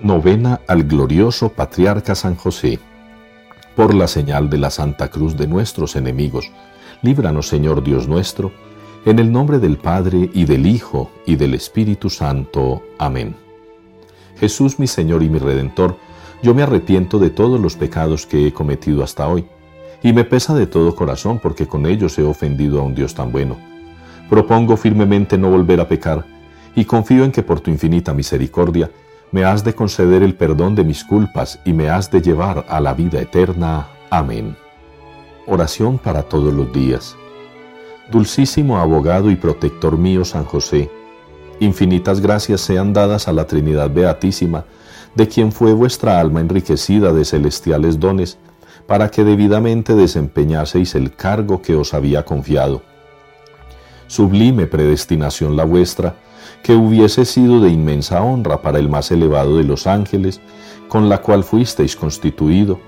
Novena al glorioso Patriarca San José. Por la señal de la Santa Cruz de nuestros enemigos, líbranos Señor Dios nuestro, en el nombre del Padre y del Hijo y del Espíritu Santo. Amén. Jesús mi Señor y mi Redentor, yo me arrepiento de todos los pecados que he cometido hasta hoy, y me pesa de todo corazón porque con ellos he ofendido a un Dios tan bueno. Propongo firmemente no volver a pecar, y confío en que por tu infinita misericordia, me has de conceder el perdón de mis culpas y me has de llevar a la vida eterna. Amén. Oración para todos los días. Dulcísimo abogado y protector mío San José, infinitas gracias sean dadas a la Trinidad Beatísima, de quien fue vuestra alma enriquecida de celestiales dones, para que debidamente desempeñaseis el cargo que os había confiado. Sublime predestinación la vuestra, que hubiese sido de inmensa honra para el más elevado de los ángeles, con la cual fuisteis constituido,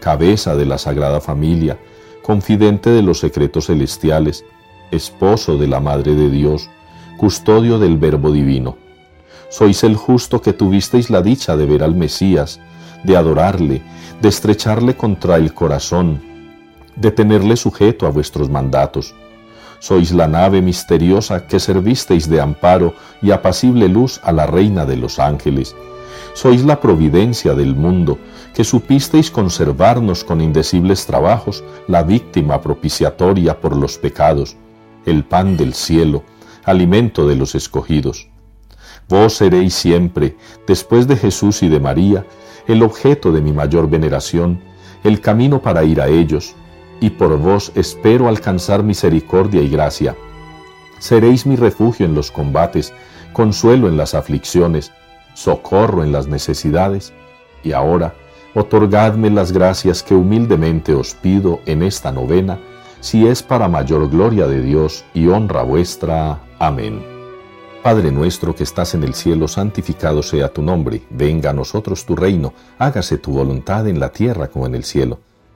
cabeza de la Sagrada Familia, confidente de los secretos celestiales, esposo de la Madre de Dios, custodio del Verbo Divino. Sois el justo que tuvisteis la dicha de ver al Mesías, de adorarle, de estrecharle contra el corazón, de tenerle sujeto a vuestros mandatos sois la nave misteriosa que servisteis de amparo y apacible luz a la Reina de los ángeles. Sois la providencia del mundo, que supisteis conservarnos con indecibles trabajos la víctima propiciatoria por los pecados, el pan del cielo, alimento de los escogidos. Vos seréis siempre, después de Jesús y de María, el objeto de mi mayor veneración, el camino para ir a ellos, y por vos espero alcanzar misericordia y gracia. Seréis mi refugio en los combates, consuelo en las aflicciones, socorro en las necesidades, y ahora otorgadme las gracias que humildemente os pido en esta novena, si es para mayor gloria de Dios y honra vuestra. Amén. Padre nuestro que estás en el cielo, santificado sea tu nombre, venga a nosotros tu reino, hágase tu voluntad en la tierra como en el cielo.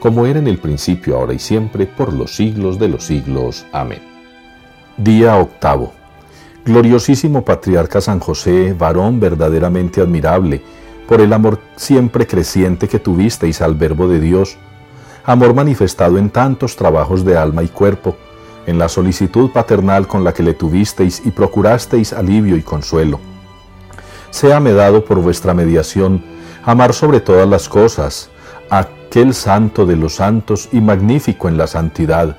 como era en el principio, ahora y siempre, por los siglos de los siglos. Amén. Día octavo. Gloriosísimo Patriarca San José, varón verdaderamente admirable, por el amor siempre creciente que tuvisteis al Verbo de Dios, amor manifestado en tantos trabajos de alma y cuerpo, en la solicitud paternal con la que le tuvisteis y procurasteis alivio y consuelo. Séame dado por vuestra mediación amar sobre todas las cosas, aquel santo de los santos y magnífico en la santidad,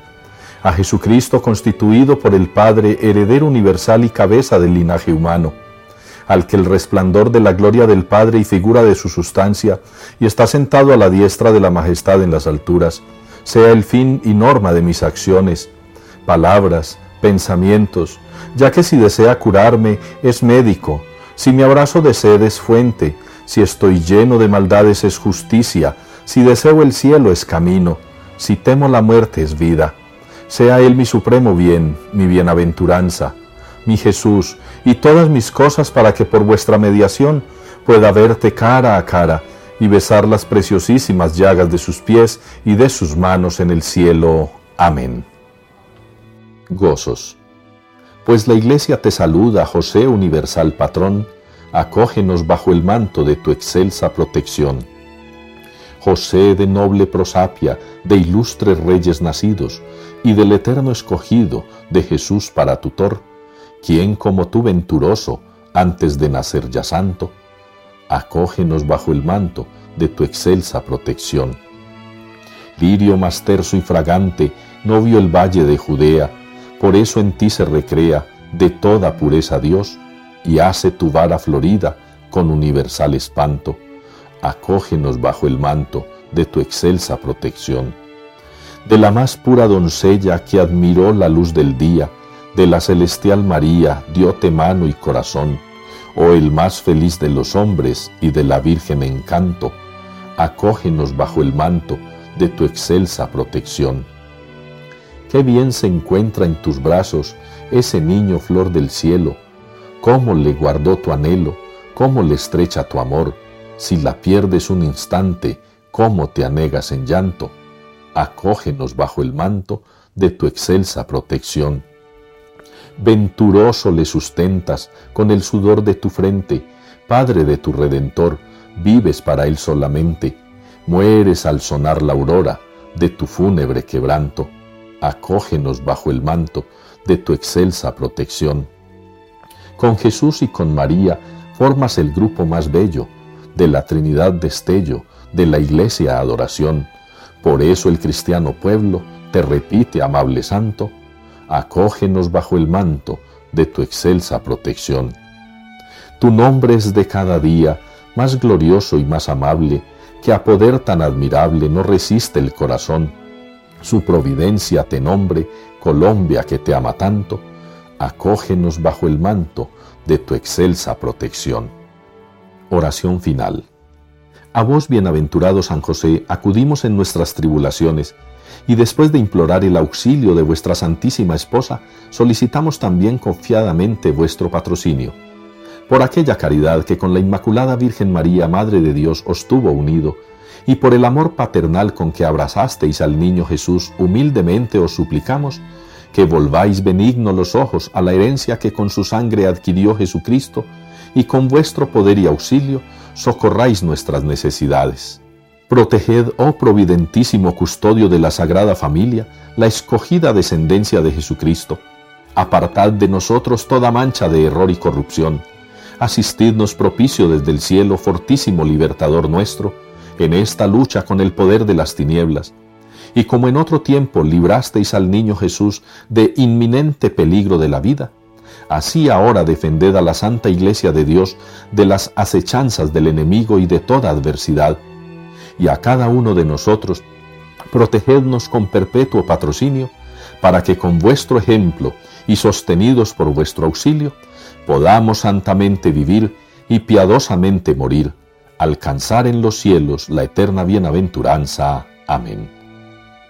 a Jesucristo constituido por el Padre, heredero universal y cabeza del linaje humano, al que el resplandor de la gloria del Padre y figura de su sustancia, y está sentado a la diestra de la majestad en las alturas, sea el fin y norma de mis acciones, palabras, pensamientos, ya que si desea curarme es médico, si mi abrazo de sed es fuente, si estoy lleno de maldades es justicia, si deseo el cielo es camino, si temo la muerte es vida. Sea Él mi supremo bien, mi bienaventuranza, mi Jesús, y todas mis cosas para que por vuestra mediación pueda verte cara a cara y besar las preciosísimas llagas de sus pies y de sus manos en el cielo. Amén. Gozos. Pues la Iglesia te saluda, José universal patrón, acógenos bajo el manto de tu excelsa protección José de noble prosapia, de ilustres reyes nacidos, y del eterno escogido, de Jesús para tutor, quien como tú venturoso, antes de nacer ya santo, acógenos bajo el manto de tu excelsa protección. Lirio más terso y fragante, no vio el valle de Judea, por eso en ti se recrea de toda pureza Dios, y hace tu vara florida con universal espanto acógenos bajo el manto de tu excelsa protección. De la más pura doncella que admiró la luz del día, de la celestial María, diote mano y corazón, Oh el más feliz de los hombres y de la Virgen encanto, acógenos bajo el manto de tu excelsa protección. Qué bien se encuentra en tus brazos ese niño flor del cielo, cómo le guardó tu anhelo, cómo le estrecha tu amor, si la pierdes un instante, cómo te anegas en llanto. Acógenos bajo el manto de tu excelsa protección. Venturoso le sustentas con el sudor de tu frente, Padre de tu Redentor, vives para él solamente, mueres al sonar la aurora de tu fúnebre quebranto acógenos bajo el manto de tu excelsa protección. Con Jesús y con María formas el grupo más bello de la Trinidad destello, de la Iglesia adoración. Por eso el cristiano pueblo te repite, amable santo, acógenos bajo el manto de tu excelsa protección. Tu nombre es de cada día más glorioso y más amable, que a poder tan admirable no resiste el corazón su providencia te nombre, Colombia que te ama tanto, acógenos bajo el manto de tu excelsa protección. Oración final. A vos, bienaventurado San José, acudimos en nuestras tribulaciones, y después de implorar el auxilio de vuestra Santísima Esposa, solicitamos también confiadamente vuestro patrocinio. Por aquella caridad que con la Inmaculada Virgen María, Madre de Dios, os tuvo unido, y por el amor paternal con que abrazasteis al niño Jesús, humildemente os suplicamos que volváis benigno los ojos a la herencia que con su sangre adquirió Jesucristo, y con vuestro poder y auxilio socorráis nuestras necesidades. Proteged, oh providentísimo custodio de la Sagrada Familia, la escogida descendencia de Jesucristo. Apartad de nosotros toda mancha de error y corrupción. Asistidnos propicio desde el cielo, fortísimo libertador nuestro, en esta lucha con el poder de las tinieblas. Y como en otro tiempo librasteis al niño Jesús de inminente peligro de la vida, así ahora defended a la Santa Iglesia de Dios de las acechanzas del enemigo y de toda adversidad. Y a cada uno de nosotros, protegednos con perpetuo patrocinio, para que con vuestro ejemplo y sostenidos por vuestro auxilio, podamos santamente vivir y piadosamente morir alcanzar en los cielos la eterna bienaventuranza. Amén.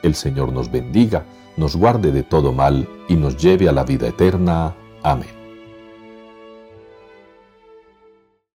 El Señor nos bendiga, nos guarde de todo mal y nos lleve a la vida eterna. Amén.